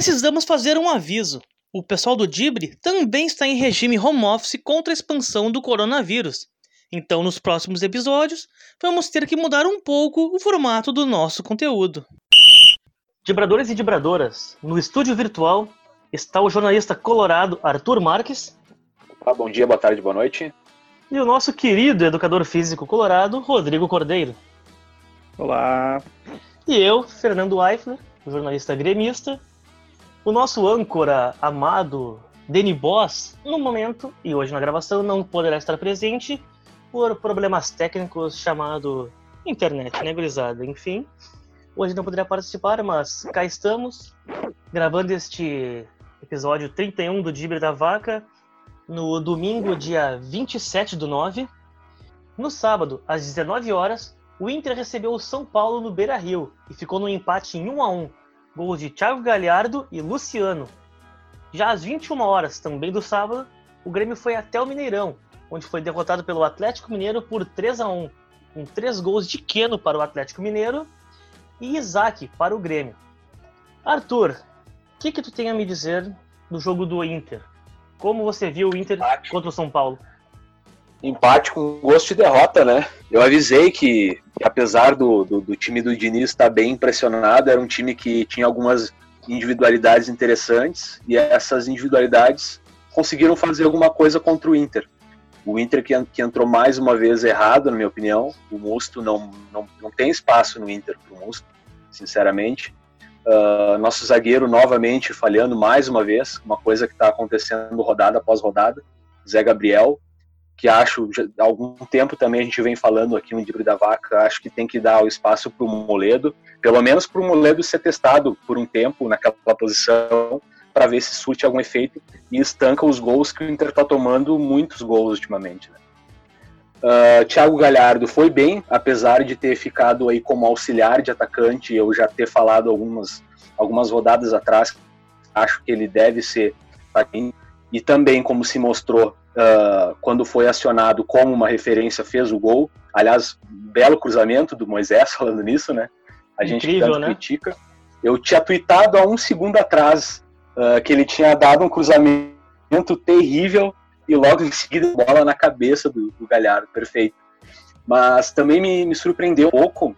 Precisamos fazer um aviso. O pessoal do Dibre também está em regime home office contra a expansão do coronavírus. Então, nos próximos episódios, vamos ter que mudar um pouco o formato do nosso conteúdo. Dibradores e dibradoras, no estúdio virtual está o jornalista colorado Arthur Marques. Ah, bom dia, boa tarde, boa noite. E o nosso querido educador físico colorado, Rodrigo Cordeiro. Olá. E eu, Fernando Eifler, jornalista gremista. O nosso âncora amado, Deni Boss, no momento e hoje na gravação não poderá estar presente por problemas técnicos chamado internet, né, gurizada? Enfim, hoje não poderia participar, mas cá estamos, gravando este episódio 31 do Dibre da Vaca, no domingo, dia 27 do 9. No sábado, às 19 horas, o Inter recebeu o São Paulo no Beira-Rio e ficou no empate em 1 a 1 gols de Thiago Galhardo e Luciano. Já às 21 horas, também do sábado, o Grêmio foi até o Mineirão onde foi derrotado pelo Atlético Mineiro por 3 a 1 com três gols de Queno para o Atlético Mineiro e Isaac para o Grêmio. Arthur, o que, que tu tem a me dizer do jogo do Inter? Como você viu o Inter Empate. contra o São Paulo? Empate com gosto de derrota, né? Eu avisei que, que apesar do, do, do, time do Diniz estar bem impressionado, era um time que tinha algumas individualidades interessantes e essas individualidades conseguiram fazer alguma coisa contra o Inter. O Inter que, que entrou mais uma vez errado, na minha opinião. O Musto não, não, não tem espaço no Inter para o Musto, sinceramente. Uh, nosso zagueiro novamente falhando mais uma vez, uma coisa que está acontecendo rodada após rodada. Zé Gabriel, que acho há algum tempo também a gente vem falando aqui no Dibre da Vaca, acho que tem que dar o espaço para o Moledo, pelo menos para o Moledo ser testado por um tempo naquela posição, para ver se surte algum efeito e estanca os gols que o Inter está tomando muitos gols ultimamente. Né? Uh, Thiago Galhardo foi bem, apesar de ter ficado aí como auxiliar de atacante, eu já ter falado algumas, algumas rodadas atrás, acho que ele deve ser e também como se mostrou uh, quando foi acionado como uma referência, fez o gol. Aliás, belo cruzamento do Moisés falando nisso, né? A gente Incrível, tanto né? critica. Eu tinha tweetado há um segundo atrás uh, que ele tinha dado um cruzamento terrível e logo em seguida bola na cabeça do, do Galhardo, perfeito. Mas também me, me surpreendeu um pouco,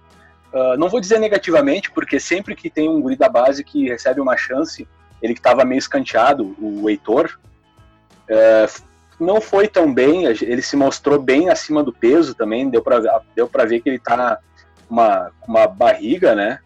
uh, não vou dizer negativamente, porque sempre que tem um guri da base que recebe uma chance, ele que estava meio escanteado, o Heitor, uh, não foi tão bem, ele se mostrou bem acima do peso também, deu para deu ver que ele está com uma, uma barriga, né?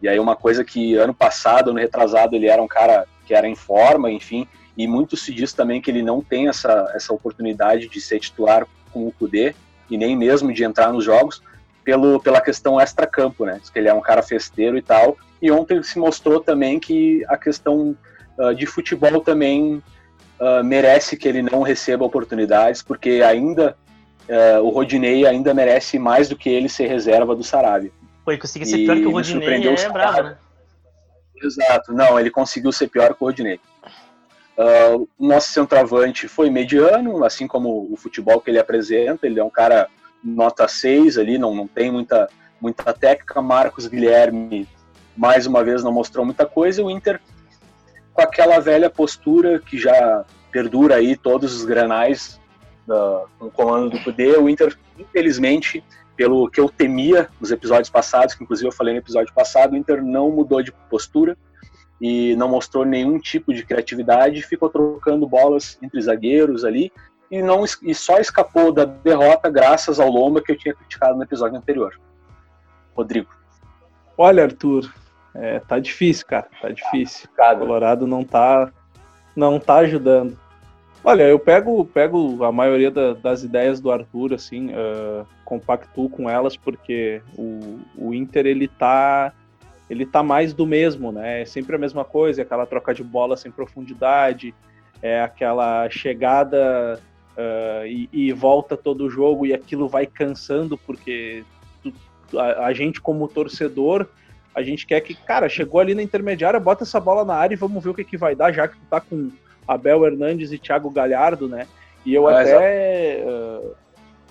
E aí uma coisa que ano passado, ano retrasado, ele era um cara que era em forma, enfim, e muito se diz também que ele não tem essa, essa oportunidade de ser titular com o Kudê e nem mesmo de entrar nos jogos pelo, pela questão extra-campo, né? Diz que ele é um cara festeiro e tal. E ontem se mostrou também que a questão uh, de futebol também uh, merece que ele não receba oportunidades, porque ainda uh, o Rodinei ainda merece mais do que ele ser reserva do Sarabia. Foi, conseguir ser pior que o Rodinei é bravo, né? Exato, não, ele conseguiu ser pior que o Rodinei. Uh, nosso centroavante foi mediano, assim como o futebol que ele apresenta, ele é um cara nota 6 ali, não, não tem muita, muita técnica. Marcos Guilherme, mais uma vez, não mostrou muita coisa. O Inter, com aquela velha postura que já perdura aí todos os granais uh, com o comando do Cudê, o Inter, infelizmente, pelo que eu temia nos episódios passados, que inclusive eu falei no episódio passado, o Inter não mudou de postura e não mostrou nenhum tipo de criatividade, ficou trocando bolas entre zagueiros ali e não e só escapou da derrota graças ao Lomba que eu tinha criticado no episódio anterior. Rodrigo. Olha, Arthur, é, tá difícil, cara, tá difícil. O Colorado não tá não tá ajudando. Olha, eu pego, pego a maioria da, das ideias do Arthur, assim, uh, compactuo com elas, porque o, o Inter, ele tá, ele tá mais do mesmo, né? É sempre a mesma coisa, é aquela troca de bola sem profundidade, é aquela chegada uh, e, e, volta todo o jogo e aquilo vai cansando, porque tu, a, a gente, como torcedor, a gente quer que, cara, chegou ali na intermediária, bota essa bola na área e vamos ver o que, que vai dar, já que tu tá com Abel Hernandes e Thiago Galhardo, né? E eu ah, até, uh,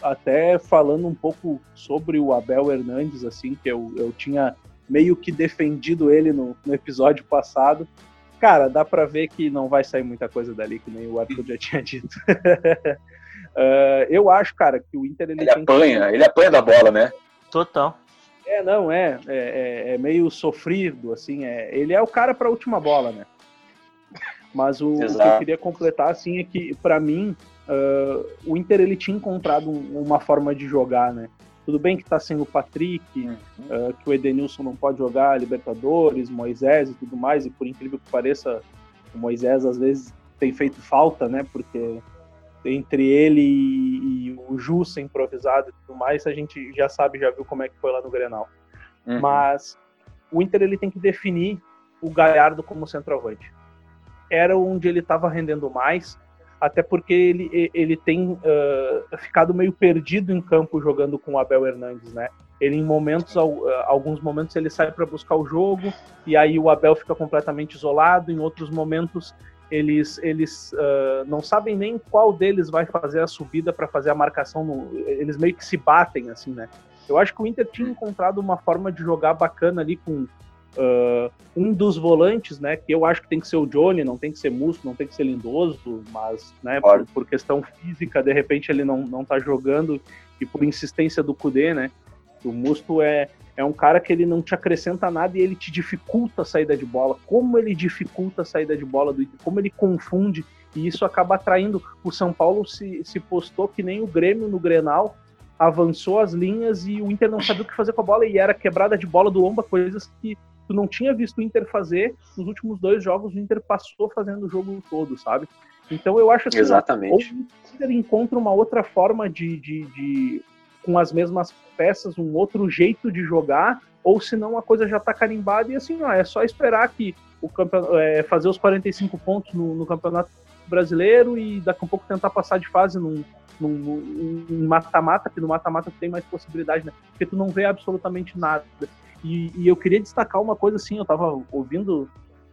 até falando um pouco sobre o Abel Hernandes, assim, que eu, eu tinha meio que defendido ele no, no episódio passado. Cara, dá pra ver que não vai sair muita coisa dali, que nem o Arthur já tinha dito. uh, eu acho, cara, que o Inter ele, ele apanha, que... ele apanha da bola, né? Total. É, não, é, é, é, é meio sofrido, assim, é, ele é o cara para a última bola, né? Mas o, o, que eu queria completar, assim, é que, para mim, uh, o Inter ele tinha encontrado uma forma de jogar, né? Tudo bem que tá sem o Patrick, uhum. uh, que o Edenilson não pode jogar Libertadores, Moisés e tudo mais, e por incrível que pareça, o Moisés às vezes tem feito falta, né? Porque entre ele e, e o Jussa improvisado e tudo mais, a gente já sabe, já viu como é que foi lá no Grenal. Uhum. Mas o Inter ele tem que definir o Galhardo como centroavante. Era onde ele estava rendendo mais, até porque ele, ele tem uh, ficado meio perdido em campo jogando com o Abel Hernandes, né? Ele em momentos, alguns momentos ele sai para buscar o jogo e aí o Abel fica completamente isolado. Em outros momentos eles, eles uh, não sabem nem qual deles vai fazer a subida para fazer a marcação. No, eles meio que se batem assim, né? Eu acho que o Inter tinha encontrado uma forma de jogar bacana ali com Uh, um dos volantes, né, que eu acho que tem que ser o Johnny, não tem que ser Musto, não tem que ser Lindoso, mas, né, por, por, questão física, de repente ele não, não tá jogando e por insistência do Kudê, né, o Musto é, é um cara que ele não te acrescenta nada e ele te dificulta a saída de bola. Como ele dificulta a saída de bola do Inter, como ele confunde, e isso acaba atraindo. O São Paulo se, se postou que nem o Grêmio no Grenal, avançou as linhas e o Inter não sabia o que fazer com a bola e era quebrada de bola do Lomba, coisas que tu não tinha visto o Inter fazer nos últimos dois jogos, o Inter passou fazendo o jogo todo, sabe? Então eu acho assim, Exatamente. o Inter encontra uma outra forma de, de, de, com as mesmas peças, um outro jeito de jogar, ou senão a coisa já tá carimbada e assim, ó, é só esperar que o campeonato, é, fazer os 45 pontos no, no, Campeonato Brasileiro e daqui a pouco tentar passar de fase num mata-mata, que no mata-mata tem mais possibilidade, né? Porque tu não vê absolutamente nada. E, e, eu queria destacar uma coisa assim, eu tava ouvindo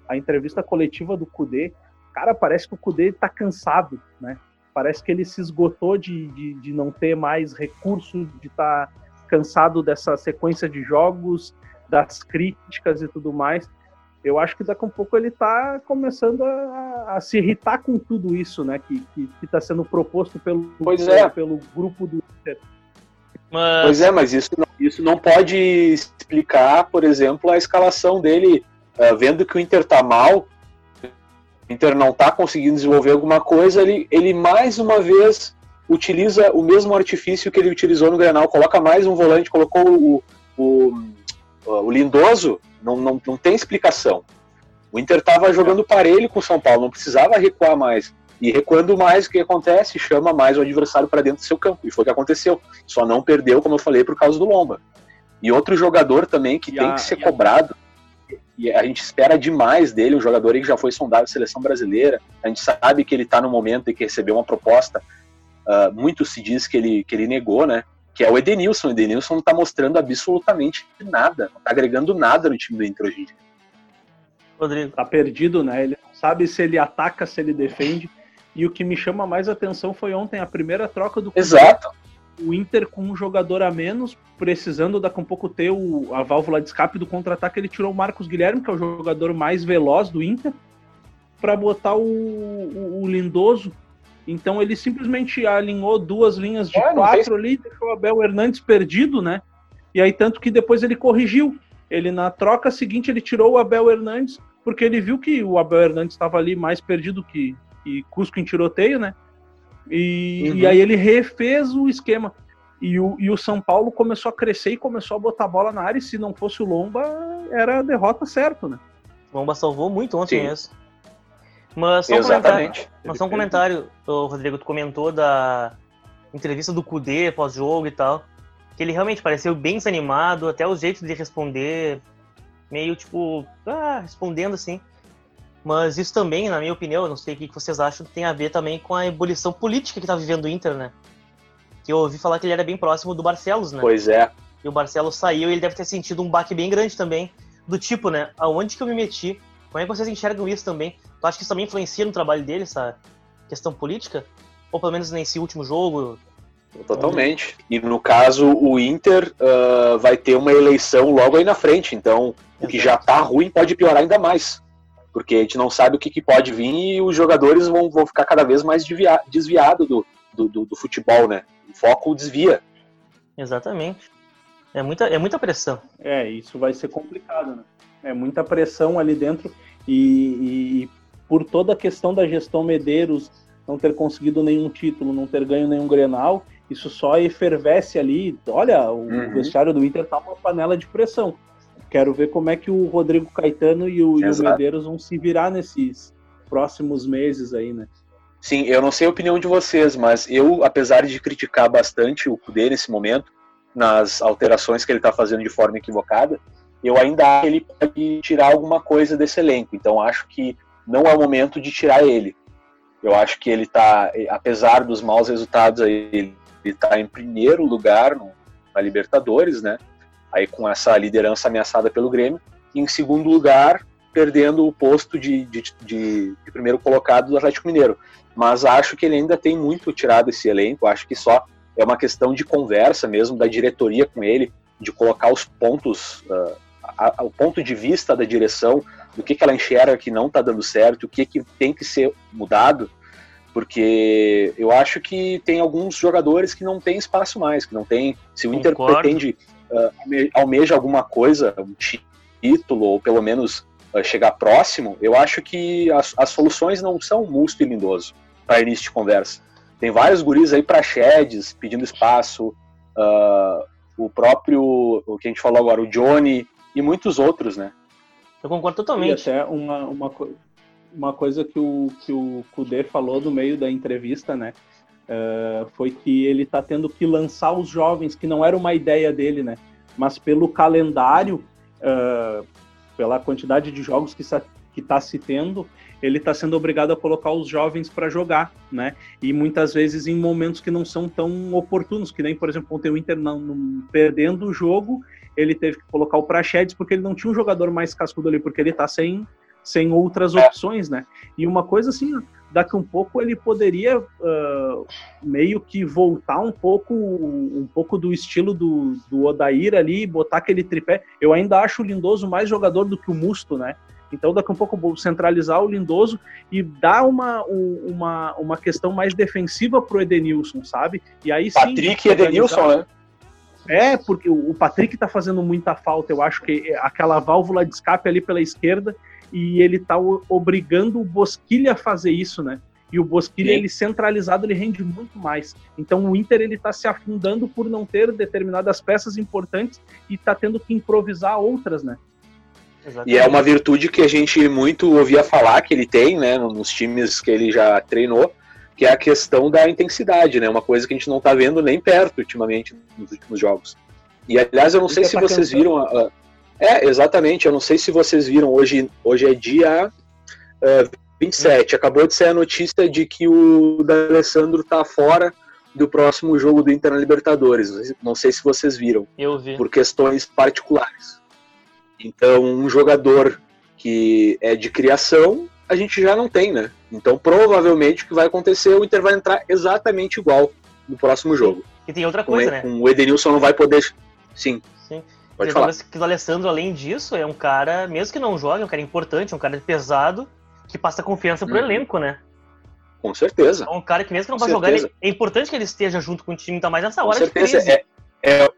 a entrevista coletiva do Kudê, cara, parece que o Kudê tá cansado, né? Parece que ele se esgotou de, de, de não ter mais recurso, de estar tá cansado dessa sequência de jogos, das críticas e tudo mais. Eu acho que daqui a um pouco ele tá começando a, a se irritar com tudo isso, né? Que, que, que tá sendo proposto pelo, pois é. pelo grupo do mas... Pois é, mas isso não, isso não pode explicar, por exemplo, a escalação dele, uh, vendo que o Inter tá mal, Inter não tá conseguindo desenvolver alguma coisa, ele, ele mais uma vez utiliza o mesmo artifício que ele utilizou no Grenal, coloca mais um volante, colocou o, o, o Lindoso, não, não, não tem explicação. O Inter estava jogando parelho com o São Paulo, não precisava recuar mais. E recuando mais, o que acontece? Chama mais o adversário para dentro do seu campo. E foi o que aconteceu. Só não perdeu, como eu falei, por causa do Lomba. E outro jogador também que e tem a, que ser cobrado. E a gente espera demais dele, um jogador que já foi sondado na seleção brasileira. A gente sabe que ele está no momento em que recebeu uma proposta. Uh, muito se diz que ele, que ele negou, né? Que é o Edenilson. O Edenilson não está mostrando absolutamente nada, não está agregando nada no time do Inter hoje. Rodrigo. Tá perdido, né? Ele não sabe se ele ataca, se ele defende. E o que me chama mais atenção foi ontem a primeira troca do Exato. O Inter com um jogador a menos, precisando daqui a um pouco ter o, a válvula de escape do contra-ataque, ele tirou o Marcos Guilherme, que é o jogador mais veloz do Inter, para botar o, o, o, Lindoso. Então ele simplesmente alinhou duas linhas de é, quatro ali, deixou o Abel Hernandes perdido, né? E aí tanto que depois ele corrigiu. Ele na troca seguinte ele tirou o Abel Hernandes porque ele viu que o Abel Hernandes estava ali mais perdido que e Cusco em tiroteio, né? E, uhum. e aí ele refez o esquema. E o, e o São Paulo começou a crescer e começou a botar a bola na área. E se não fosse o Lomba, era a derrota certo, né? Lomba salvou muito ontem isso. Mas só um comentário, mas só um comentário o Rodrigo, tu comentou da entrevista do Kudê pós-jogo e tal. Que ele realmente pareceu bem desanimado, até o jeito de responder, meio tipo, ah, respondendo assim. Mas isso também, na minha opinião, não sei o que vocês acham, tem a ver também com a ebulição política que tá vivendo o Inter, né? Que eu ouvi falar que ele era bem próximo do Barcelos, né? Pois é. E o Barcelos saiu e ele deve ter sentido um baque bem grande também. Do tipo, né? Aonde que eu me meti? Como é que vocês enxergam isso também? Tu acha que isso também influencia no trabalho dele, essa questão política? Ou pelo menos nesse último jogo? Totalmente. E no caso, o Inter uh, vai ter uma eleição logo aí na frente. Então, o que já tá ruim pode piorar ainda mais. Porque a gente não sabe o que, que pode vir e os jogadores vão, vão ficar cada vez mais desviados do, do, do, do futebol, né? O foco desvia. Exatamente. É muita, é muita pressão. É, isso vai ser complicado, né? É muita pressão ali dentro e, e, por toda a questão da gestão Medeiros não ter conseguido nenhum título, não ter ganho nenhum Grenal, isso só efervesce ali. Olha, o uhum. vestiário do Inter tá uma panela de pressão. Quero ver como é que o Rodrigo Caetano e o, e o Medeiros vão se virar nesses próximos meses aí, né? Sim, eu não sei a opinião de vocês, mas eu, apesar de criticar bastante o Cudê nesse momento, nas alterações que ele está fazendo de forma equivocada, eu ainda acho que ele pode tirar alguma coisa desse elenco. Então acho que não é o momento de tirar ele. Eu acho que ele está, apesar dos maus resultados, ele está em primeiro lugar no, na Libertadores, né? Aí com essa liderança ameaçada pelo Grêmio. E em segundo lugar, perdendo o posto de, de, de, de primeiro colocado do Atlético Mineiro. Mas acho que ele ainda tem muito tirado esse elenco. Acho que só é uma questão de conversa mesmo da diretoria com ele, de colocar os pontos, uh, a, a, o ponto de vista da direção, do que, que ela enxerga que não está dando certo, o que, que tem que ser mudado, porque eu acho que tem alguns jogadores que não têm espaço mais, que não tem. Se o Inter pretende uh, almeja alguma coisa, um título, ou pelo menos uh, chegar próximo, eu acho que as, as soluções não são Musto e Lindoso para início de conversa. Tem vários guris aí para Sheds pedindo espaço, uh, o próprio, o que a gente falou agora, o Johnny e muitos outros, né? Eu concordo totalmente. E até uma, uma, uma coisa que o, que o Kudê falou no meio da entrevista, né? Uh, foi que ele está tendo que lançar os jovens, que não era uma ideia dele, né? Mas pelo calendário, uh, pela quantidade de jogos que está se tendo, ele está sendo obrigado a colocar os jovens para jogar, né? E muitas vezes em momentos que não são tão oportunos, que nem, por exemplo, ontem o Inter não, não, perdendo o jogo, ele teve que colocar o Prachedes porque ele não tinha um jogador mais cascudo ali, porque ele está sem, sem outras é. opções, né? E uma coisa assim, daqui um pouco ele poderia uh, meio que voltar um pouco um pouco do estilo do, do Odair ali, botar aquele tripé. Eu ainda acho o Lindoso mais jogador do que o Musto, né? Então, daqui a pouco, vou centralizar o Lindoso e dar uma, uma, uma questão mais defensiva pro Edenilson, sabe? E aí sim. Patrick e Edenilson, né? É, porque o Patrick tá fazendo muita falta. Eu acho que aquela válvula de escape ali pela esquerda e ele tá obrigando o Bosquilha a fazer isso, né? E o Bosquilha, ele centralizado, ele rende muito mais. Então o Inter, ele tá se afundando por não ter determinadas peças importantes e tá tendo que improvisar outras, né? Exatamente. E é uma virtude que a gente muito ouvia falar que ele tem, né, nos times que ele já treinou, que é a questão da intensidade, né? Uma coisa que a gente não está vendo nem perto ultimamente nos últimos jogos. E aliás, eu não sei se vocês viram. A, a, é, exatamente, eu não sei se vocês viram, hoje, hoje é dia uh, 27. Hum. Acabou de sair a notícia de que o D'Alessandro está fora do próximo jogo do Inter na Libertadores. Não sei se vocês viram. Eu vi. Por questões particulares. Então, um jogador que é de criação, a gente já não tem, né? Então, provavelmente o que vai acontecer, o Inter vai entrar exatamente igual no próximo jogo. E tem outra coisa, com, né? Com o Edenilson não vai poder. Sim. Pode falar. Que o Alessandro, além disso, é um cara, mesmo que não jogue, é um cara importante, é um cara pesado, que passa confiança pro uhum. elenco, né? Com certeza. É um cara que mesmo que não vai jogar, ele, é importante que ele esteja junto com o time, tá mais nessa hora com certeza. de crise. É, é,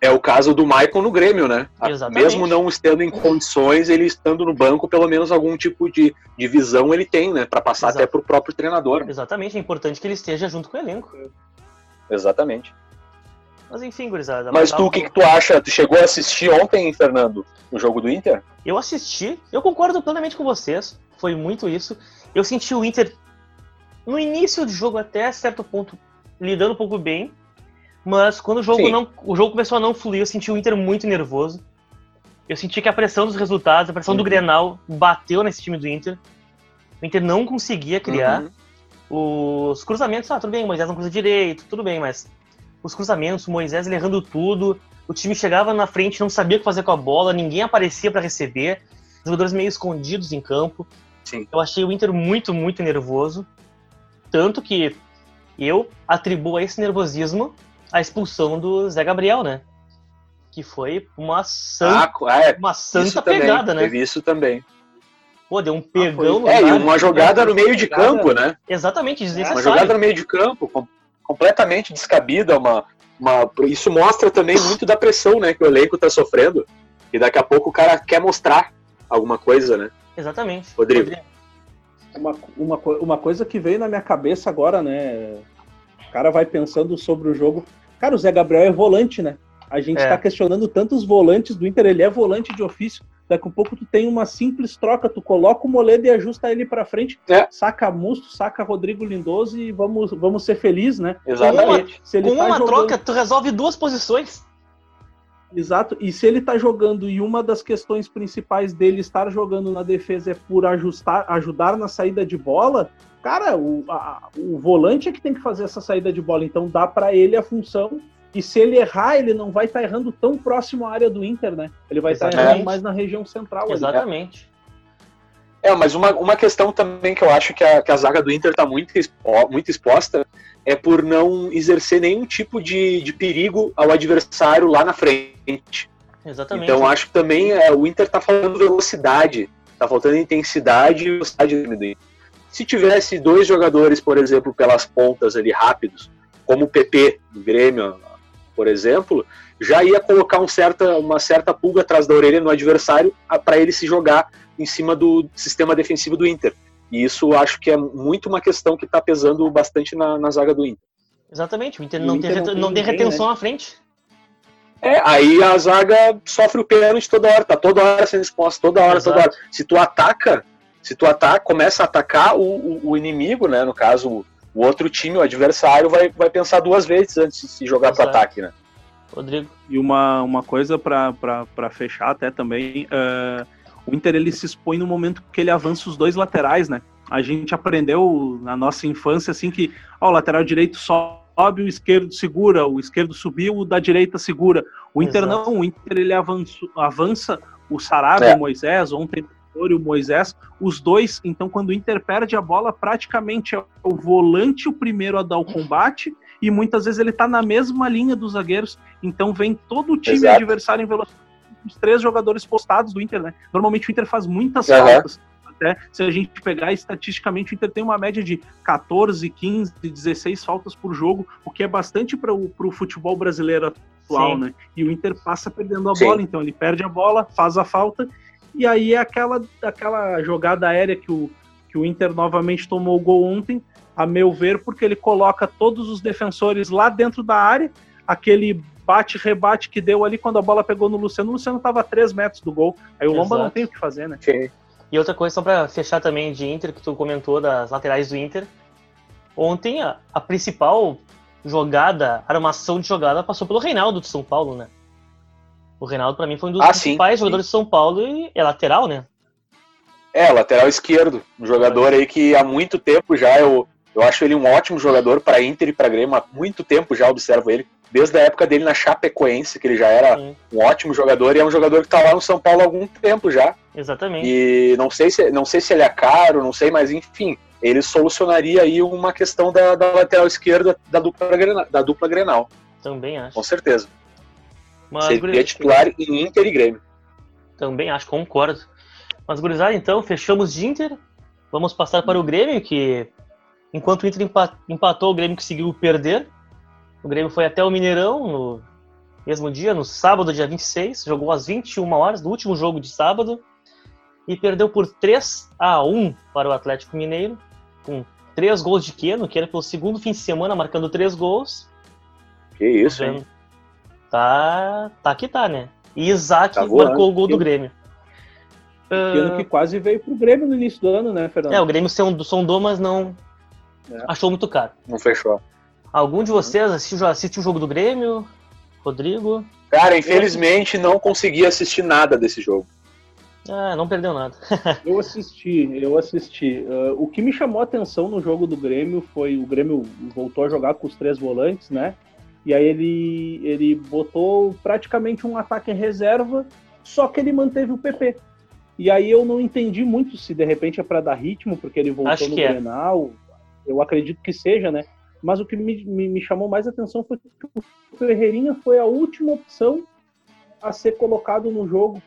é o caso do Maicon no Grêmio, né? Exatamente. Mesmo não estando em condições, ele estando no banco, pelo menos algum tipo de, de visão ele tem, né? Para passar Exato. até pro próprio treinador. Exatamente, é importante que ele esteja junto com o elenco. Exatamente. Mas enfim, gurizada. Mas tu, o que, que tu acha? Tu chegou a assistir ontem, Fernando, o jogo do Inter? Eu assisti, eu concordo plenamente com vocês. Foi muito isso. Eu senti o Inter, no início do jogo, até certo ponto, lidando um pouco bem mas quando o jogo, não, o jogo começou a não fluir, eu senti o Inter muito nervoso. Eu senti que a pressão dos resultados, a pressão uhum. do Grenal bateu nesse time do Inter. O Inter não conseguia criar. Uhum. Os cruzamentos, ah, tudo bem, Moisés não cruza direito, tudo bem, mas os cruzamentos, o Moisés ele errando tudo. O time chegava na frente, não sabia o que fazer com a bola, ninguém aparecia para receber. Jogadores meio escondidos em campo. Sim. Eu achei o Inter muito, muito nervoso. Tanto que eu atribuo a esse nervosismo a expulsão do Zé Gabriel, né? Que foi uma santa, ah, é, uma santa pegada, né? Teve isso também. Pô, deu um pegão ah, É, e uma jogada no meio de campo, né? Exatamente, desnecessário. Uma jogada no meio de campo, completamente descabida, uma, uma, isso mostra também muito da pressão né, que o elenco está sofrendo. E daqui a pouco o cara quer mostrar alguma coisa, né? Exatamente. Rodrigo. Uma, uma, uma coisa que veio na minha cabeça agora, né? O cara vai pensando sobre o jogo. Cara, o Zé Gabriel é volante, né? A gente está é. questionando tantos volantes do Inter, ele é volante de ofício. Daqui a pouco tu tem uma simples troca, tu coloca o Moledo e ajusta ele para frente, é. saca Musto, saca Rodrigo Lindoso e vamos, vamos ser felizes, né? Exatamente. Se ele, se ele com tá uma jogando... troca, tu resolve duas posições. Exato, e se ele tá jogando e uma das questões principais dele estar jogando na defesa é por ajustar, ajudar na saída de bola, cara, o, a, o volante é que tem que fazer essa saída de bola, então dá para ele a função e se ele errar, ele não vai estar tá errando tão próximo à área do Inter, né? Ele vai estar tá errando mais na região central. Exatamente. Ali. É, mas uma, uma questão também que eu acho que a, que a zaga do Inter está muito, expo, muito exposta é por não exercer nenhum tipo de, de perigo ao adversário lá na frente. Exatamente. Então acho que também é, o Inter está faltando velocidade, está faltando intensidade e velocidade do Inter. Se tivesse dois jogadores, por exemplo, pelas pontas ali rápidos, como o PP do Grêmio, por exemplo, já ia colocar um certa, uma certa pulga atrás da orelha no adversário para ele se jogar em cima do sistema defensivo do Inter. E isso acho que é muito uma questão que está pesando bastante na, na, zaga do Inter. Exatamente, o Inter não, o Inter tem, não, tem, não tem retenção né? à frente. É, aí a zaga sofre o pênalti toda hora, tá toda hora sendo exposta, toda hora, Exato. toda hora. Se tu ataca, se tu ataca, começa a atacar o, o, o inimigo, né? No caso, o outro time, o adversário, vai, vai pensar duas vezes antes de se jogar para ataque, né? Rodrigo. E uma, uma coisa para fechar até também, uh, o Inter ele se expõe no momento que ele avança os dois laterais, né? A gente aprendeu na nossa infância assim que ó, o lateral direito sobe, o esquerdo segura, o esquerdo subiu, o da direita segura. O Inter Exato. não, o Inter ele avança, avança o Sarabia, é. o Moisés, ontem e o Moisés, os dois, então quando o Inter perde a bola, praticamente é o volante o primeiro a dar o combate e muitas vezes ele tá na mesma linha dos zagueiros, então vem todo o time Exato. adversário em velocidade, os três jogadores postados do Inter, né? Normalmente o Inter faz muitas uhum. faltas, até se a gente pegar estatisticamente, o Inter tem uma média de 14, 15, 16 faltas por jogo, o que é bastante para o futebol brasileiro atual, Sim. né? E o Inter passa perdendo a Sim. bola, então ele perde a bola, faz a falta e aí é aquela, aquela jogada aérea que o, que o Inter novamente tomou o gol ontem, a meu ver, porque ele coloca todos os defensores lá dentro da área, aquele bate-rebate que deu ali quando a bola pegou no Luciano, o Luciano estava a 3 metros do gol, aí o Lomba não tem o que fazer, né? Sim. E outra coisa, só para fechar também de Inter, que tu comentou das laterais do Inter, ontem a, a principal jogada, armação de jogada, passou pelo Reinaldo de São Paulo, né? O Reinaldo, para mim, foi um dos ah, principais sim, jogadores sim. de São Paulo e é lateral, né? É, lateral esquerdo. Um jogador aí que há muito tempo já eu, eu acho ele um ótimo jogador para Inter e para Grêmio. Há muito tempo já observo ele. Desde a época dele na Chapecoense, que ele já era sim. um ótimo jogador e é um jogador que está lá no São Paulo há algum tempo já. Exatamente. E não sei se, não sei se ele é caro, não sei, mas enfim, ele solucionaria aí uma questão da, da lateral esquerda da dupla, da dupla Grenal. Também acho. Com certeza. Mas, Seria titular em Inter e Grêmio. Também acho, concordo. Mas, gurizada, então, fechamos de Inter. Vamos passar para o Grêmio, que enquanto o Inter empatou, o Grêmio conseguiu perder. O Grêmio foi até o Mineirão no mesmo dia, no sábado, dia 26. Jogou às 21 horas, no último jogo de sábado. E perdeu por 3 a 1 para o Atlético Mineiro, com três gols de Keno, que era pelo segundo fim de semana, marcando três gols. Que isso, hein? Tá, tá que tá, né? E Isaac tá marcou o gol do Grêmio. Uh... que quase veio pro Grêmio no início do ano, né, Fernando? É, o Grêmio sondou, mas não é. achou muito caro. Não fechou. Algum de vocês assistiu, assistiu o jogo do Grêmio? Rodrigo? Cara, infelizmente não consegui assistir nada desse jogo. Ah, não perdeu nada. eu assisti, eu assisti. Uh, o que me chamou a atenção no jogo do Grêmio foi o Grêmio voltou a jogar com os três volantes, né? E aí ele, ele botou praticamente um ataque em reserva, só que ele manteve o PP. E aí eu não entendi muito se de repente é para dar ritmo, porque ele voltou Acho no é. Grenal. Eu acredito que seja, né? Mas o que me, me, me, chamou mais atenção foi que o Ferreirinha foi a última opção a ser colocado no jogo.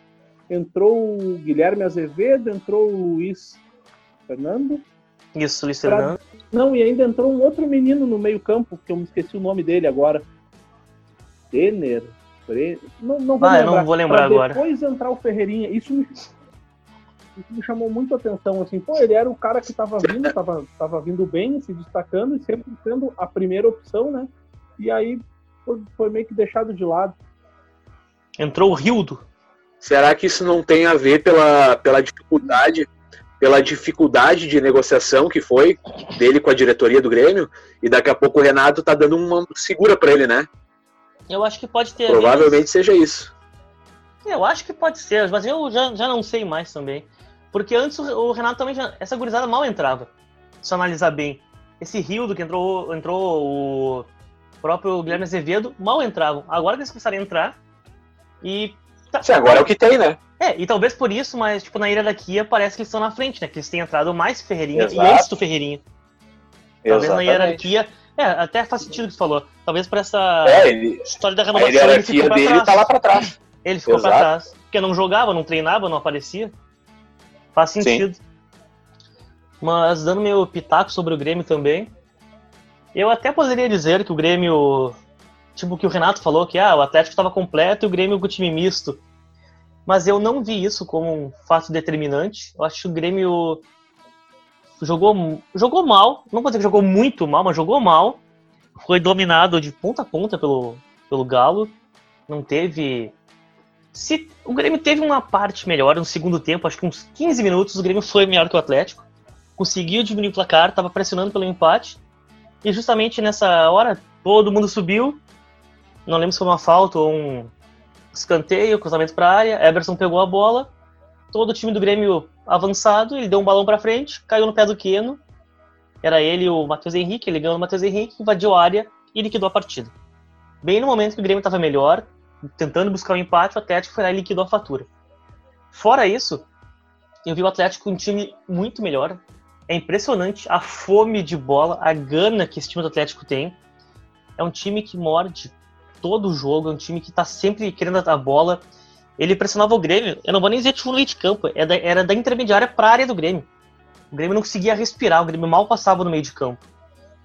entrou o Guilherme Azevedo, entrou o Luiz Fernando. Isso, Luiz pra... Fernando. Não, e ainda entrou um outro menino no meio-campo, que eu me esqueci o nome dele agora. Denner. Não, não vou ah, lembrar. eu não vou lembrar pra agora. Depois entrar o Ferreirinha. Isso me, isso me chamou muito a atenção. Assim, pô, ele era o cara que estava vindo, estava tava vindo bem, se destacando e sempre sendo a primeira opção, né? E aí foi, foi meio que deixado de lado. Entrou o Rildo. Será que isso não tem a ver pela, pela dificuldade pela dificuldade de negociação que foi dele com a diretoria do Grêmio e daqui a pouco o Renato tá dando uma segura para ele, né? Eu acho que pode ter. Provavelmente seja isso. Eu acho que pode ser, mas eu já, já não sei mais também. Porque antes o Renato também já, essa gurizada mal entrava. Se analisar bem. Esse Rio que entrou, entrou o próprio Guilherme Azevedo, mal entravam. Agora que eles começaram a entrar e Tá, Sim, agora é o que tem, né? É, e talvez por isso, mas tipo, na hierarquia parece que eles estão na frente, né? Que eles têm entrado mais Ferreirinha Exato. e antes do Ferreirinha. Talvez Exatamente. na hierarquia. É, até faz sentido o que você falou. Talvez por essa é, ele, história da renovação. A hierarquia ele dele trás. tá lá pra trás. Ele ficou Exato. pra trás. Porque não jogava, não treinava, não aparecia. Faz sentido. Sim. Mas dando meu pitaco sobre o Grêmio também. Eu até poderia dizer que o Grêmio tipo que o Renato falou que ah, o Atlético estava completo e o Grêmio com o time misto. Mas eu não vi isso como um fato determinante. Eu acho que o Grêmio jogou, jogou mal. Não vou dizer que jogou muito mal, mas jogou mal. Foi dominado de ponta a ponta pelo, pelo Galo. Não teve. Se o Grêmio teve uma parte melhor no segundo tempo, acho que uns 15 minutos, o Grêmio foi melhor que o Atlético. Conseguiu diminuir o placar, estava pressionando pelo empate. E justamente nessa hora, todo mundo subiu não lembro se foi uma falta ou um escanteio, cruzamento para a área. Eberson pegou a bola, todo o time do Grêmio avançado, ele deu um balão para frente, caiu no pé do Queno. Era ele o Matheus Henrique, ele ganhou o Matheus Henrique, invadiu a área e liquidou a partida. Bem no momento que o Grêmio estava melhor, tentando buscar o um empate, o Atlético foi lá e liquidou a fatura. Fora isso, eu vi o Atlético um time muito melhor. É impressionante a fome de bola, a gana que esse time do Atlético tem. É um time que morde, todo o jogo, é um time que tá sempre querendo a bola. Ele pressionava o Grêmio, eu não vou nem dizer tipo leite de campo, era é da, era da intermediária para a área do Grêmio. O Grêmio não conseguia respirar, o Grêmio mal passava no meio de campo.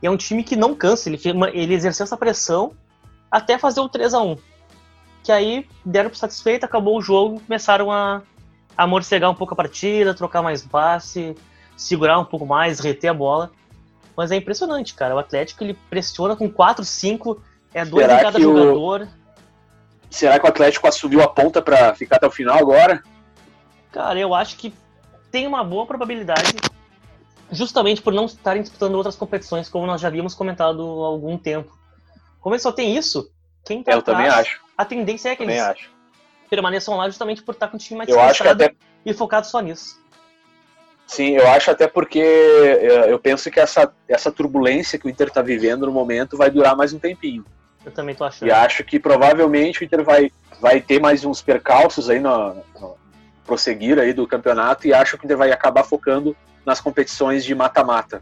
E é um time que não cansa, ele, ele exerceu essa pressão até fazer o 3 a 1 Que aí deram por satisfeito, acabou o jogo, começaram a, a morcegar um pouco a partida, trocar mais passe, segurar um pouco mais, reter a bola. Mas é impressionante, cara. O Atlético ele pressiona com 4, 5 é dois Será em cada jogador. O... Será que o Atlético assumiu a ponta para ficar até o final agora? Cara, eu acho que tem uma boa probabilidade, justamente por não estarem disputando outras competições, como nós já havíamos comentado há algum tempo. Como eles só tem isso, quem tá eu atrás, também acho. a tendência é que eles acho. permaneçam lá justamente por estar com o time mais eu acho que até... e focado só nisso. Sim, eu acho até porque eu penso que essa, essa turbulência que o Inter está vivendo no momento vai durar mais um tempinho. Eu também tô achando. E acho que provavelmente o Inter vai, vai ter mais uns percalços aí no, no prosseguir aí do campeonato e acho que o Inter vai acabar focando nas competições de mata-mata.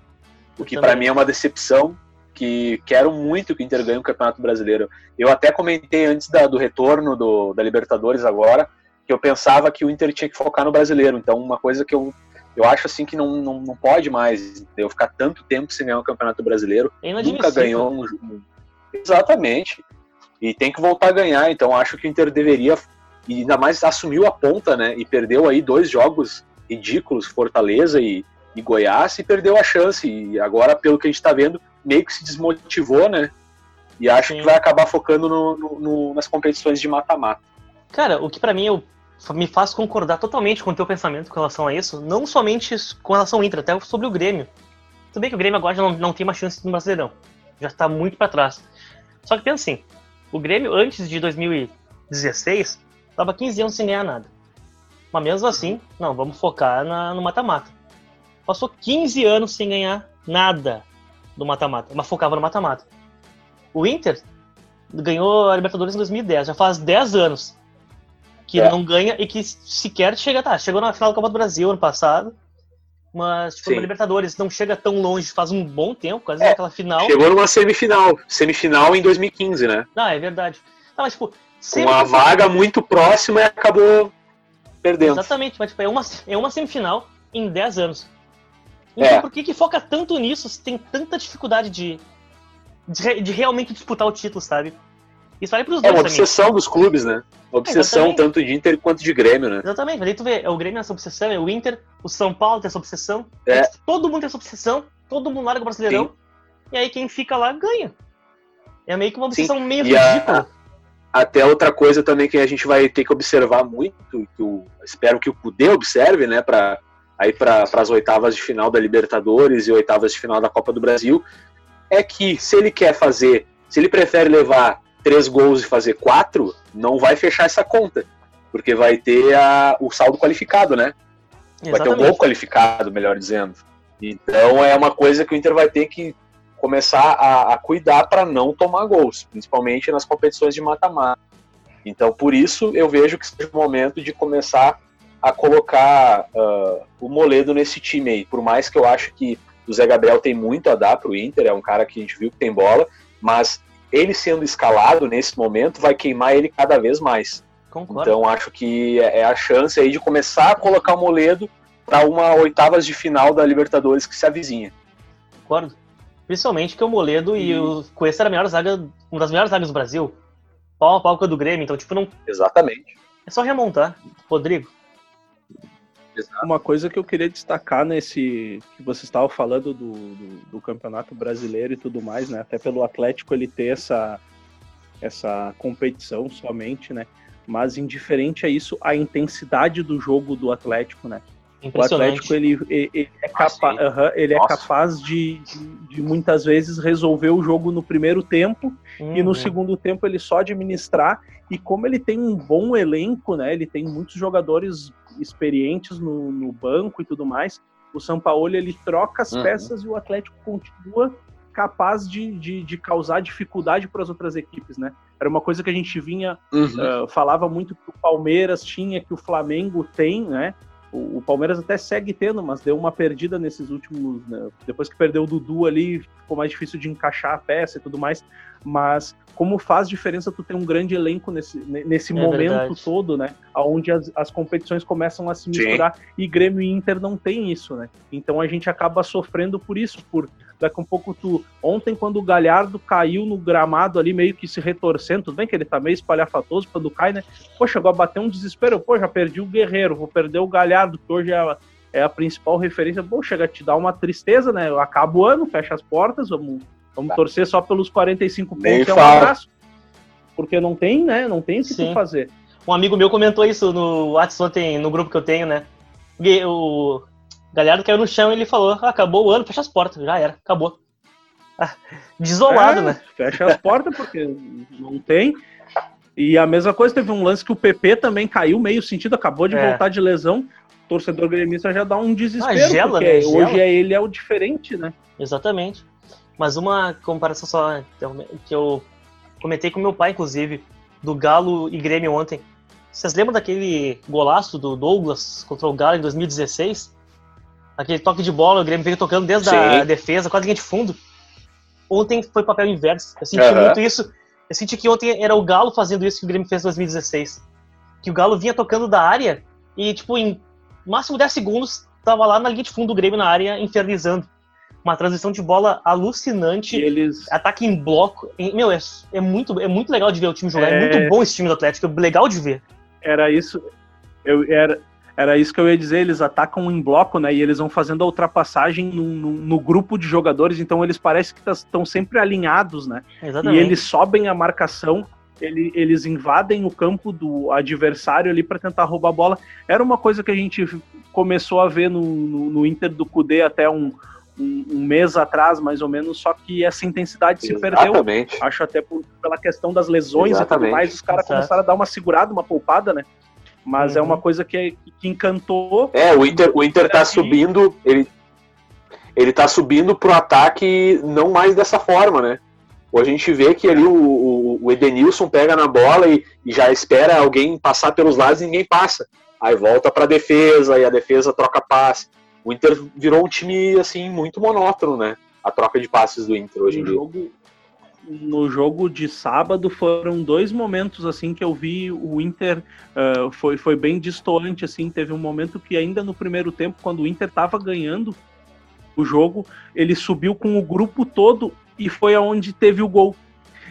O que para mim é uma decepção, que quero muito que o Inter ganhe o Campeonato Brasileiro. Eu até comentei antes da, do retorno do, da Libertadores agora, que eu pensava que o Inter tinha que focar no Brasileiro. Então, uma coisa que eu, eu acho assim que não, não, não pode mais eu ficar tanto tempo sem ganhar o Campeonato Brasileiro. É Nunca ganhou um, Exatamente. E tem que voltar a ganhar. Então acho que o Inter deveria, e ainda mais assumiu a ponta, né? E perdeu aí dois jogos ridículos, Fortaleza e, e Goiás, e perdeu a chance. E agora, pelo que a gente está vendo, meio que se desmotivou, né? E acho Sim. que vai acabar focando no, no, no, nas competições de mata-mata. Cara, o que para mim eu, me faz concordar totalmente com o teu pensamento com relação a isso, não somente com relação ao Inter, até sobre o Grêmio. Tudo bem que o Grêmio agora já não, não tem mais chance no Brasileirão. Já está muito para trás. Só que pensa assim, o Grêmio antes de 2016 estava 15 anos sem ganhar nada. Mas mesmo assim, não, vamos focar na, no mata-mata. Passou 15 anos sem ganhar nada do mata-mata, mas focava no mata-mata. O Inter ganhou a Libertadores em 2010, já faz 10 anos que é. não ganha e que sequer chega, tá, chegou na final da Copa do Brasil ano passado, mas, tipo, Sim. Libertadores não chega tão longe faz um bom tempo, quase é, aquela final. Chegou numa semifinal. Semifinal em 2015, né? Ah, é verdade. Não, mas, tipo, uma vaga muito próxima e acabou. perdendo. Exatamente, mas tipo, é, uma, é uma semifinal em 10 anos. Então é. por que, que foca tanto nisso se tem tanta dificuldade de, de, de realmente disputar o título, sabe? Isso vale pros é dois É uma obsessão também. dos clubes, né? Uma obsessão é, tanto de Inter quanto de Grêmio, né? Exatamente, mas aí tu vê, é o Grêmio tem essa obsessão, é o Inter, o São Paulo tem essa obsessão. É. Todo mundo tem essa obsessão, todo mundo larga o Brasileirão. Sim. E aí quem fica lá ganha. É meio que uma obsessão Sim. meio e ridícula. A, até outra coisa também que a gente vai ter que observar muito, que eu espero que o Cudê observe, né, para aí para as oitavas de final da Libertadores e oitavas de final da Copa do Brasil, é que se ele quer fazer, se ele prefere levar três gols e fazer quatro, não vai fechar essa conta, porque vai ter a, o saldo qualificado, né? Exatamente. Vai ter um gol qualificado, melhor dizendo. Então é uma coisa que o Inter vai ter que começar a, a cuidar para não tomar gols, principalmente nas competições de mata-mata. Então, por isso, eu vejo que seja o momento de começar a colocar uh, o Moledo nesse time aí. Por mais que eu acho que o Zé Gabriel tem muito a dar para o Inter, é um cara que a gente viu que tem bola, mas ele sendo escalado nesse momento vai queimar ele cada vez mais. Concordo. Então, acho que é, é a chance aí de começar a colocar o Moledo para uma oitavas de final da Libertadores que se avizinha. Concordo. Principalmente que o Moledo e, e o Cuesta era a melhor zaga, uma das melhores zagas do Brasil. Pau a pau com a do Grêmio, então, tipo, não. Exatamente. É só remontar. Rodrigo. Uma coisa que eu queria destacar nesse que você estava falando do, do, do, campeonato brasileiro e tudo mais, né? Até pelo Atlético ele ter essa, essa competição somente, né? Mas indiferente a isso, a intensidade do jogo do Atlético, né? O Atlético ele, ele, é, capa uh ele é capaz de, de, de, muitas vezes resolver o jogo no primeiro tempo uhum. e no uhum. segundo tempo ele só administrar. E como ele tem um bom elenco, né? Ele tem muitos jogadores experientes no, no banco e tudo mais. O São Paulo ele troca as uhum. peças e o Atlético continua capaz de, de, de causar dificuldade para as outras equipes, né? Era uma coisa que a gente vinha uhum. uh, falava muito que o Palmeiras tinha, que o Flamengo tem, né? O, Palmeiras até segue tendo, mas deu uma perdida nesses últimos. Né? Depois que perdeu o Dudu ali, ficou mais difícil de encaixar a peça e tudo mais. Mas como faz diferença tu ter um grande elenco nesse, nesse é momento verdade. todo, né? Onde as, as competições começam a se misturar Sim. e Grêmio e Inter não tem isso, né? Então a gente acaba sofrendo por isso, por daqui a um pouco tu. Ontem, quando o Galhardo caiu no gramado ali, meio que se retorcendo, tudo bem que ele tá meio espalhafatoso quando cai, né? Pô, chegou a bater um desespero, pô, já perdi o Guerreiro, vou perder o Galhardo, que hoje é a, é a principal referência. Pô, chega a te dar uma tristeza, né? Acaba o ano, fecha as portas, vamos, vamos tá. torcer só pelos 45 pontos, é um abraço. Porque não tem, né? Não tem o que fazer. Um amigo meu comentou isso no WhatsApp ontem, no grupo que eu tenho, né? O Galhardo caiu no chão e ele falou: ah, acabou o ano, fecha as portas, já era, acabou. Ah, desolado, é, né? Fecha as portas porque não tem. E a mesma coisa, teve um lance que o PP também caiu meio sentido, acabou de é. voltar de lesão. O torcedor gremista já dá um desespero, ah, gela, porque né? hoje é ele é o diferente, né? Exatamente. Mas uma comparação só então, que eu comentei com meu pai, inclusive, do Galo e Grêmio ontem. Vocês lembram daquele golaço do Douglas contra o Galo em 2016? Aquele toque de bola, o Grêmio veio tocando desde Sim. a defesa, quase linha de fundo. Ontem foi papel inverso. Eu senti uhum. muito isso. Eu senti que ontem era o Galo fazendo isso que o Grêmio fez em 2016. Que o Galo vinha tocando da área e, tipo, em máximo 10 segundos, tava lá na linha de fundo do Grêmio na área, infernizando. Uma transição de bola alucinante. Eles... Ataque em bloco. Meu, é, é, muito, é muito legal de ver o time jogar. É... é muito bom esse time do Atlético. É legal de ver. Era isso. Eu, era, era isso que eu ia dizer, eles atacam em bloco, né? E eles vão fazendo a ultrapassagem no, no, no grupo de jogadores, então eles parecem que estão sempre alinhados, né? Exatamente. E eles sobem a marcação, ele, eles invadem o campo do adversário ali para tentar roubar a bola. Era uma coisa que a gente começou a ver no, no, no Inter do Cudê até um, um, um, mês atrás, mais ou menos, só que essa intensidade Exatamente. se perdeu. Acho até por, pela questão das lesões Exatamente. e tudo mais, os caras começaram a dar uma segurada, uma poupada, né? Mas uhum. é uma coisa que, que encantou. É, o Inter, o Inter tá subindo, ele, ele tá subindo pro ataque não mais dessa forma, né? Hoje a gente vê que ali o, o, o Edenilson pega na bola e, e, já espera alguém passar pelos lados e ninguém passa. Aí volta pra defesa e a defesa troca passe. O Inter virou um time, assim, muito monótono, né? A troca de passes do Inter hoje em dia. Jogo, no jogo de sábado foram dois momentos assim que eu vi o Inter uh, foi, foi bem distoante assim teve um momento que ainda no primeiro tempo quando o Inter estava ganhando o jogo ele subiu com o grupo todo e foi aonde teve o gol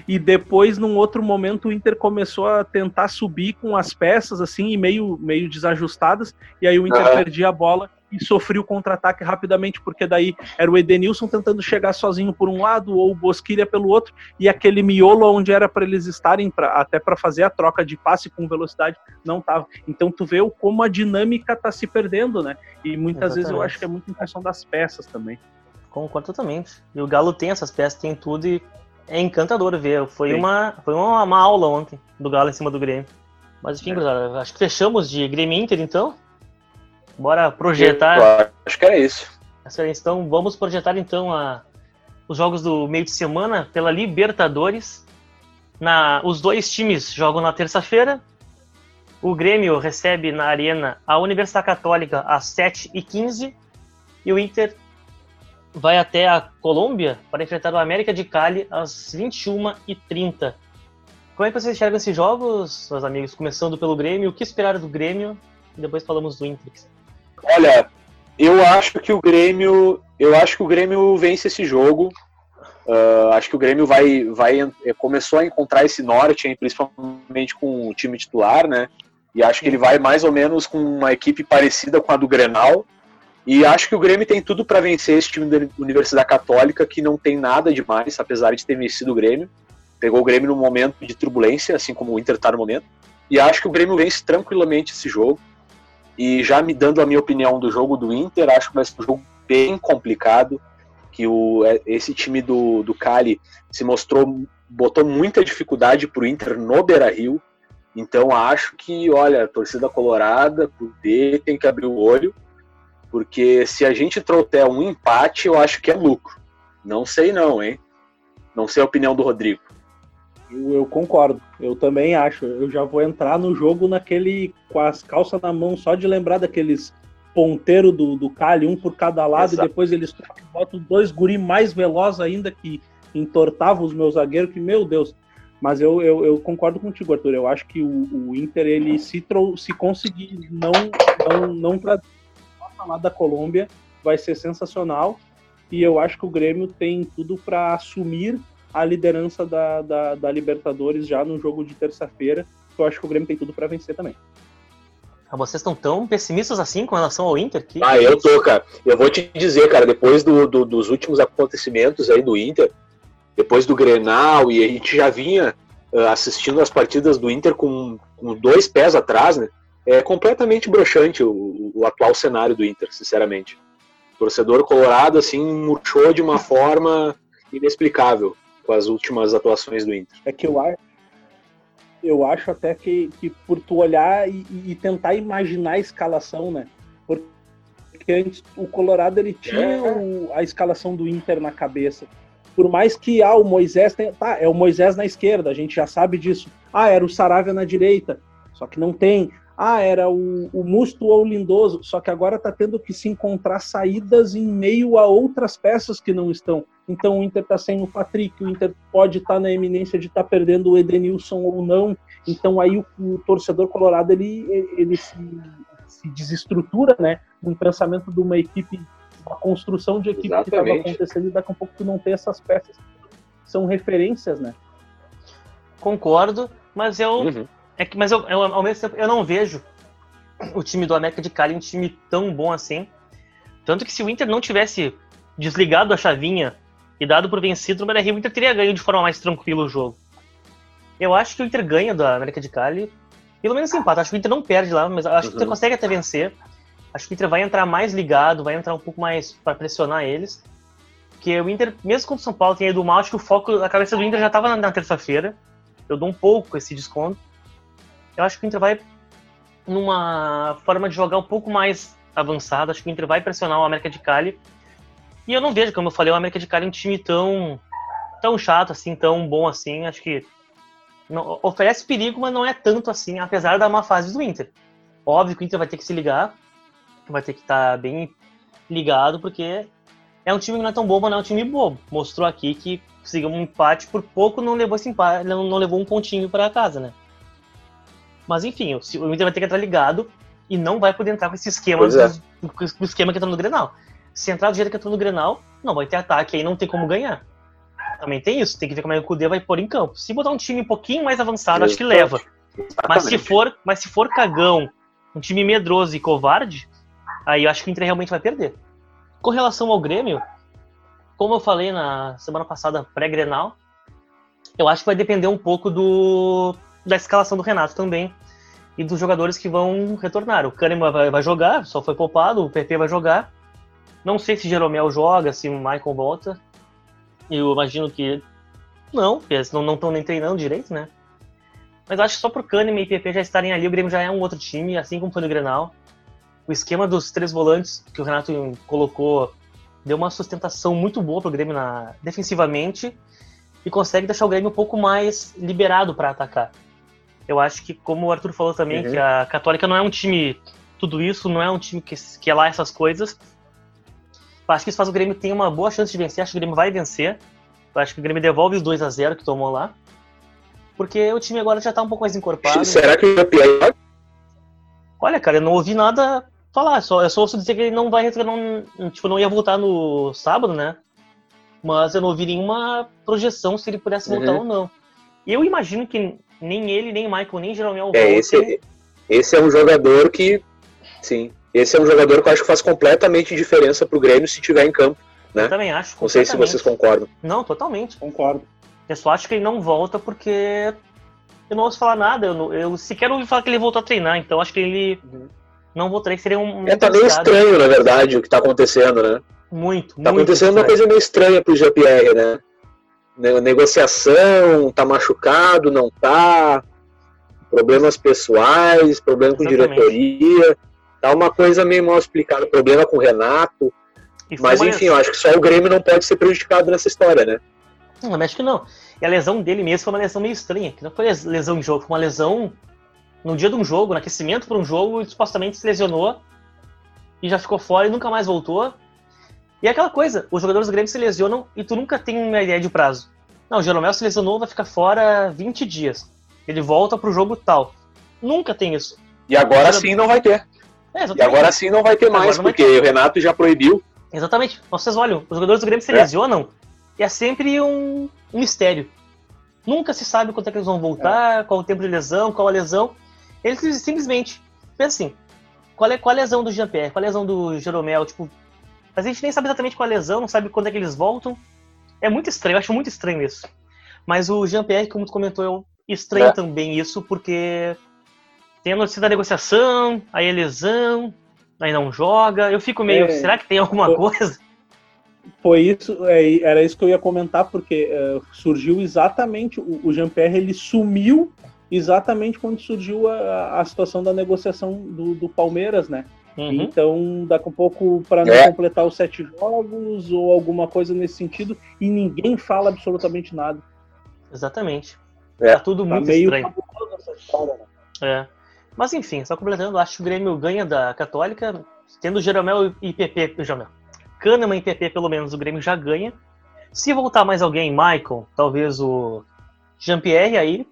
e depois num outro momento o Inter começou a tentar subir com as peças assim e meio meio desajustadas e aí o Inter uhum. perdia a bola e sofria o contra-ataque rapidamente, porque daí era o Edenilson tentando chegar sozinho por um lado ou o Bosquilha pelo outro, e aquele miolo onde era para eles estarem, pra, até para fazer a troca de passe com velocidade, não tava. Então tu vê como a dinâmica tá se perdendo, né? E muitas Exatamente. vezes eu acho que é muito em questão das peças também. Concordo totalmente. E o Galo tem essas peças, tem tudo e é encantador ver. Foi, uma, foi uma, uma, aula ontem do Galo em cima do Grêmio. Mas enfim, é. acho que fechamos de Grêmio Inter então. Bora projetar. Eu acho que era isso. Então vamos projetar então a, os jogos do meio de semana pela Libertadores. Na, os dois times jogam na terça-feira. O Grêmio recebe na Arena a Universidade Católica às 7h15 e o Inter vai até a Colômbia para enfrentar o América de Cali às 21h30. Como é que vocês enxergam esses jogos, meus amigos? Começando pelo Grêmio, o que esperar do Grêmio? E depois falamos do Inter. Olha, eu acho que o Grêmio, eu acho que o Grêmio vence esse jogo. Uh, acho que o Grêmio vai, vai é, começou a encontrar esse norte, hein, principalmente com o time titular, né? E acho que ele vai mais ou menos com uma equipe parecida com a do Grenal. E acho que o Grêmio tem tudo para vencer esse time da Universidade Católica, que não tem nada demais, apesar de ter vencido o Grêmio. Pegou o Grêmio num momento de turbulência, assim como o Inter está no momento. E acho que o Grêmio vence tranquilamente esse jogo. E já me dando a minha opinião do jogo do Inter, acho que vai ser um jogo bem complicado, que o, é, esse time do, do Cali se mostrou, botou muita dificuldade para o Inter no Beira-Rio, então acho que, olha, a torcida colorada, D, tem que abrir o olho, porque se a gente trouxer um empate, eu acho que é lucro. Não sei não, hein? Não sei a opinião do Rodrigo. Eu, eu, concordo, eu também acho. Eu já vou entrar no jogo naquele com as calças na mão, só de lembrar daqueles ponteiro do, do Cali, um por cada lado, Exato. e depois eles botam dois guri mais velozes ainda que entortavam os meus zagueiros, que, meu Deus. Mas eu, eu, eu concordo contigo, Arthur. Eu acho que o, o Inter, ele se, trou se conseguir não, não, não trazer lá da Colômbia, vai ser sensacional. E eu acho que o Grêmio tem tudo para assumir a liderança da, da, da Libertadores já no jogo de terça-feira. Eu acho que o Grêmio tem tudo para vencer também. Ah, vocês estão tão pessimistas assim com relação ao Inter? Que... Ah, eu tô, cara. Eu vou te dizer, cara, depois do, do, dos últimos acontecimentos aí do Inter, depois do Grenal, e a gente já vinha uh, assistindo as partidas do Inter com, com, dois pés atrás, né? É completamente broxante o, o atual cenário do Inter, sinceramente. O torcedor colorado, assim, murchou de uma forma inexplicável com as últimas atuações do Inter. É que eu acho, eu acho até que, que por tu olhar e, e tentar imaginar a escalação, né? Porque antes o Colorado ele tinha é. o, a escalação do Inter na cabeça. Por mais que ah, o Moisés tem, tá, é o Moisés na esquerda, a gente já sabe disso. Ah, era o Saravia na direita, só que não tem. Ah, era o, o Musto ou o Lindoso, só que agora tá tendo que se encontrar saídas em meio a outras peças que não estão. Então o Inter está sem o Patrick, o Inter pode estar tá na eminência de estar tá perdendo o Edenilson ou não. Então aí o, o torcedor colorado ele, ele se, se, desestrutura, né? Um pensamento de uma equipe, uma construção de equipe Exatamente. que estava acontecendo e daqui a pouco tu não tem essas peças são referências, né? Concordo, mas eu, uhum. É que, mas eu, eu, ao mesmo tempo eu não vejo o time do América de Cali um time tão bom assim. Tanto que se o Inter não tivesse desligado a chavinha e dado por vencido no Beira-Rio, o Inter teria ganho de forma mais tranquila o jogo. Eu acho que o Inter ganha da América de Cali, pelo menos empata. Acho que o Inter não perde lá, mas acho uhum. que o Inter uhum. consegue até vencer. Acho que o Inter vai entrar mais ligado, vai entrar um pouco mais para pressionar eles. Porque o Inter, mesmo com o São Paulo tenha ido mal, acho que o foco da cabeça do Inter já estava na, na terça-feira. Eu dou um pouco esse desconto. Eu acho que o Inter vai numa forma de jogar um pouco mais avançada. Acho que o Inter vai pressionar o América de Cali e eu não vejo, como eu falei, o América de Cali um time tão, tão chato assim, tão bom assim. Acho que não, oferece perigo, mas não é tanto assim, apesar da má fase do Inter. Óbvio que o Inter vai ter que se ligar, vai ter que estar tá bem ligado, porque é um time que não é tão bom, mas não é um time bobo. Mostrou aqui que conseguiu um empate, por pouco não levou esse empate, não, não levou um pontinho para casa, né? Mas enfim, o, Inter vai ter que entrar ligado e não vai poder entrar com esse esquema, é. com o esquema que entrou no Grenal. Se entrar do jeito que entrou no Grenal, não vai ter ataque aí, não tem como ganhar. Também tem isso, tem que ver como é que o Kudê vai pôr em campo. Se botar um time um pouquinho mais avançado, acho que leva. Mas se for, mas se for cagão, um time medroso e covarde, aí eu acho que o Inter realmente vai perder. Com relação ao Grêmio, como eu falei na semana passada pré-Grenal, eu acho que vai depender um pouco do da escalação do Renato também e dos jogadores que vão retornar. O Kahneman vai, vai jogar, só foi poupado, o PP vai jogar. Não sei se Jeromel joga, se o Michael volta. Eu imagino que não, porque eles não estão nem treinando direito, né? Mas acho que só pro Kahneman e PP já estarem ali, o Grêmio já é um outro time, assim como foi no Grenal. O esquema dos três volantes que o Renato colocou deu uma sustentação muito boa pro Grêmio na, defensivamente e consegue deixar o Grêmio um pouco mais liberado para atacar. Eu acho que, como o Arthur falou também, uhum. que a Católica não é um time tudo isso, não é um time que, que é lá essas coisas. Eu acho que isso faz o Grêmio ter uma boa chance de vencer. Acho que o Grêmio vai vencer. Eu acho que o Grêmio devolve os 2 a 0 que tomou lá. Porque o time agora já tá um pouco mais encorpado. Será que o pior? Olha, cara, eu não ouvi nada falar. Só, eu só ouço dizer que ele não vai não, tipo, não ia voltar no sábado, né? Mas eu não ouvi nenhuma projeção se ele pudesse voltar uhum. ou não. E eu imagino que nem ele, nem Michael, nem Jeromel é, esse, esse é um jogador que. Sim. Esse é um jogador que eu acho que faz completamente diferença pro Grêmio se tiver em campo. Né? Eu também acho. Não sei se vocês concordam. Não, totalmente. Concordo. Eu só acho que ele não volta porque eu não ouço falar nada. Eu, eu sequer ouvi falar que ele voltou a treinar, então acho que ele uhum. não voltaria, que seria um. É, tá meio estranho, na verdade, o que tá acontecendo, né? Muito, Tá muito acontecendo estranho. uma coisa meio estranha pro GPR, né? Negociação, tá machucado, não tá, problemas pessoais, problema com Exatamente. diretoria, tá uma coisa meio mal explicada, problema com o Renato. Mas enfim, eu acho que só o Grêmio não pode ser prejudicado nessa história, né? Não, mas acho que não. E a lesão dele mesmo foi uma lesão meio estranha, que não foi lesão em jogo, foi uma lesão no dia de um jogo, no aquecimento para um jogo, ele supostamente se lesionou e já ficou fora e nunca mais voltou. E é aquela coisa, os jogadores do Grêmio se lesionam e tu nunca tem uma ideia de prazo. Não, o Jeromel se lesionou, vai ficar fora 20 dias. Ele volta pro jogo tal. Nunca tem isso. E agora sim não vai ter. É, e agora sim não vai ter mais, porque ter. o Renato já proibiu. Exatamente. Vocês olham, os jogadores do Grêmio se é. lesionam e é sempre um, um, mistério. Nunca se sabe quanto é que eles vão voltar, é. qual o tempo de lesão, qual a lesão. Eles simplesmente pensam assim, qual é, qual a lesão do Jean-Pierre, qual a lesão do Jeromel, tipo, mas a gente nem sabe exatamente qual a lesão, não sabe quando é que eles voltam. É muito estranho, eu acho muito estranho isso. Mas o Jean-Pierre, como tu comentou, eu estranho é. também isso, porque tem a notícia da negociação, aí a lesão, aí não joga. Eu fico meio, é, será que tem alguma foi, coisa? Foi isso, é, era isso que eu ia comentar, porque uh, surgiu exatamente, o, o Jean-Pierre ele sumiu exatamente quando surgiu a, a situação da negociação do, do Palmeiras, né? Uhum. Então, daqui a pouco, para não é. completar os sete jogos ou alguma coisa nesse sentido, e ninguém fala absolutamente nada. Exatamente. É. Tá tudo tá muito meio estranho. História, né? É. Mas enfim, só completando, acho que o Grêmio ganha da Católica, tendo Jeromel e PP, Jeromel. Kahneman e PP, pelo menos, o Grêmio já ganha. Se voltar mais alguém, Michael, talvez o Jean-Pierre, aí,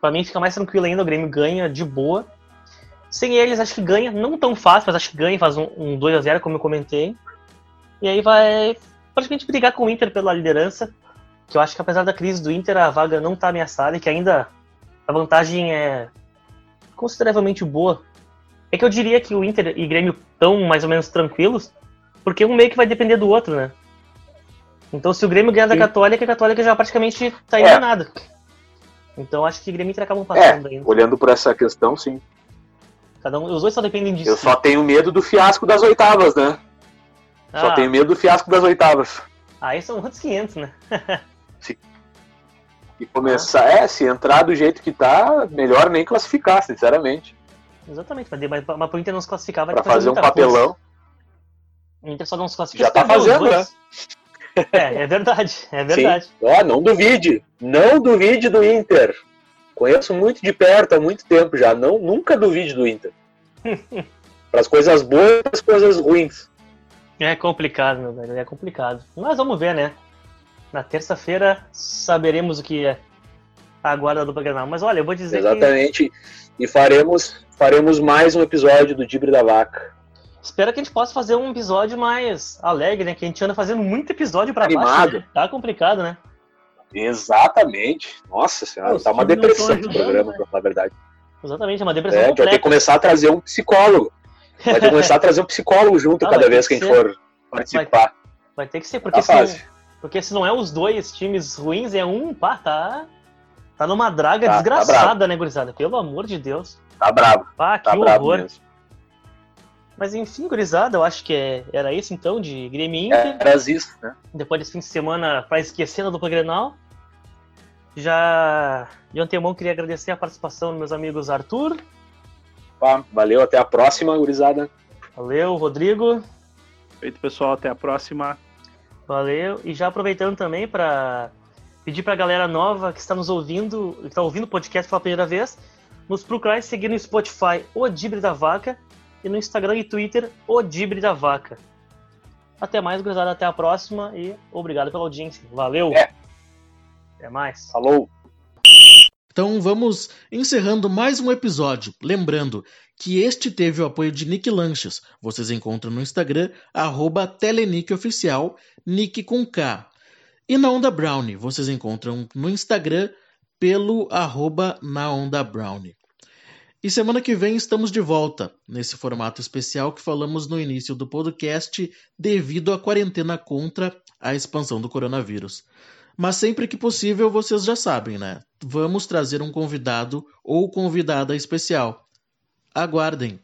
para mim fica mais tranquilo ainda, o Grêmio ganha de boa. Sem eles, acho que ganha, não tão fácil, mas acho que ganha, faz um, um 2x0, como eu comentei. E aí vai praticamente brigar com o Inter pela liderança, que eu acho que apesar da crise do Inter, a vaga não está ameaçada e que ainda a vantagem é consideravelmente boa. É que eu diria que o Inter e Grêmio estão mais ou menos tranquilos, porque um meio que vai depender do outro, né? Então se o Grêmio ganhar da Católica, a Católica já praticamente está eliminada. É. Então acho que o Grêmio e Inter acabam passando é, ainda. Olhando por essa questão, sim. Cada um, os dois só dependem disso. Eu só tenho medo do fiasco das oitavas, né? Ah. Só tenho medo do fiasco das oitavas. Aí são outros 500, né? se, e começar, ah. é, se entrar do jeito que tá, melhor nem classificar, sinceramente. Exatamente, mas, mas pro Inter não se classificar vai pra fazer, fazer um papelão. Coisa. O Inter só não se classifica. Já tá fazendo, né? É, é verdade, é verdade. Sim. Ó, não duvide, não duvide do Inter. Conheço muito de perto há muito tempo já. Não, nunca duvide do Inter. para as coisas boas e as coisas ruins. É complicado, meu velho, é complicado. Mas vamos ver, né? Na terça-feira saberemos o que é a dupla Grenal. Mas olha, eu vou dizer Exatamente. Que... E faremos, faremos mais um episódio do Dibre da Vaca. Espero que a gente possa fazer um episódio mais alegre, né? Que a gente anda fazendo muito episódio para baixo. Né? Tá complicado, né? Exatamente. Nossa senhora, tá uma depressão esse programa, né? pra falar a verdade. Exatamente, é uma depressão é, completa. Vai ter que começar a trazer um psicólogo. Vai ter que começar a trazer um psicólogo junto Não, cada vez que, que a gente for participar. Vai, vai, ter que ser, porque, tá se, porque se não é os dois times ruins, é um, pá, tá. Tá numa draga tá, tá desgraçada, tá né, gurizada? Pelo amor de Deus. Tá bravo. Pá, tá que horror. Mesmo. Mas enfim, gurizada, eu acho que é, era isso então de Grêmio Inter. Era isso, né? Depois desse fim de semana, pra esquecer dupla Grenal. Já de antemão queria agradecer a participação dos meus amigos Arthur. Pá, valeu, até a próxima, gurizada. Valeu, Rodrigo. Feito, pessoal, até a próxima. Valeu. E já aproveitando também para pedir para a galera nova que está nos ouvindo, que está ouvindo o podcast pela primeira vez, nos procurar e seguir no Spotify o Dibre da Vaca e no Instagram e Twitter o Dibre da Vaca. Até mais, gurizada. Até a próxima e obrigado pela audiência. Valeu! É. Até mais. Falou! Então vamos encerrando mais um episódio. Lembrando que este teve o apoio de Nick Lanches. Vocês encontram no Instagram, arroba TeleNickOficial, Nick com K. E na Onda Brownie, vocês encontram no Instagram pelo arroba na Onda Brownie. E semana que vem estamos de volta, nesse formato especial que falamos no início do podcast, devido à quarentena contra a expansão do coronavírus. Mas sempre que possível, vocês já sabem, né? Vamos trazer um convidado ou convidada especial. Aguardem!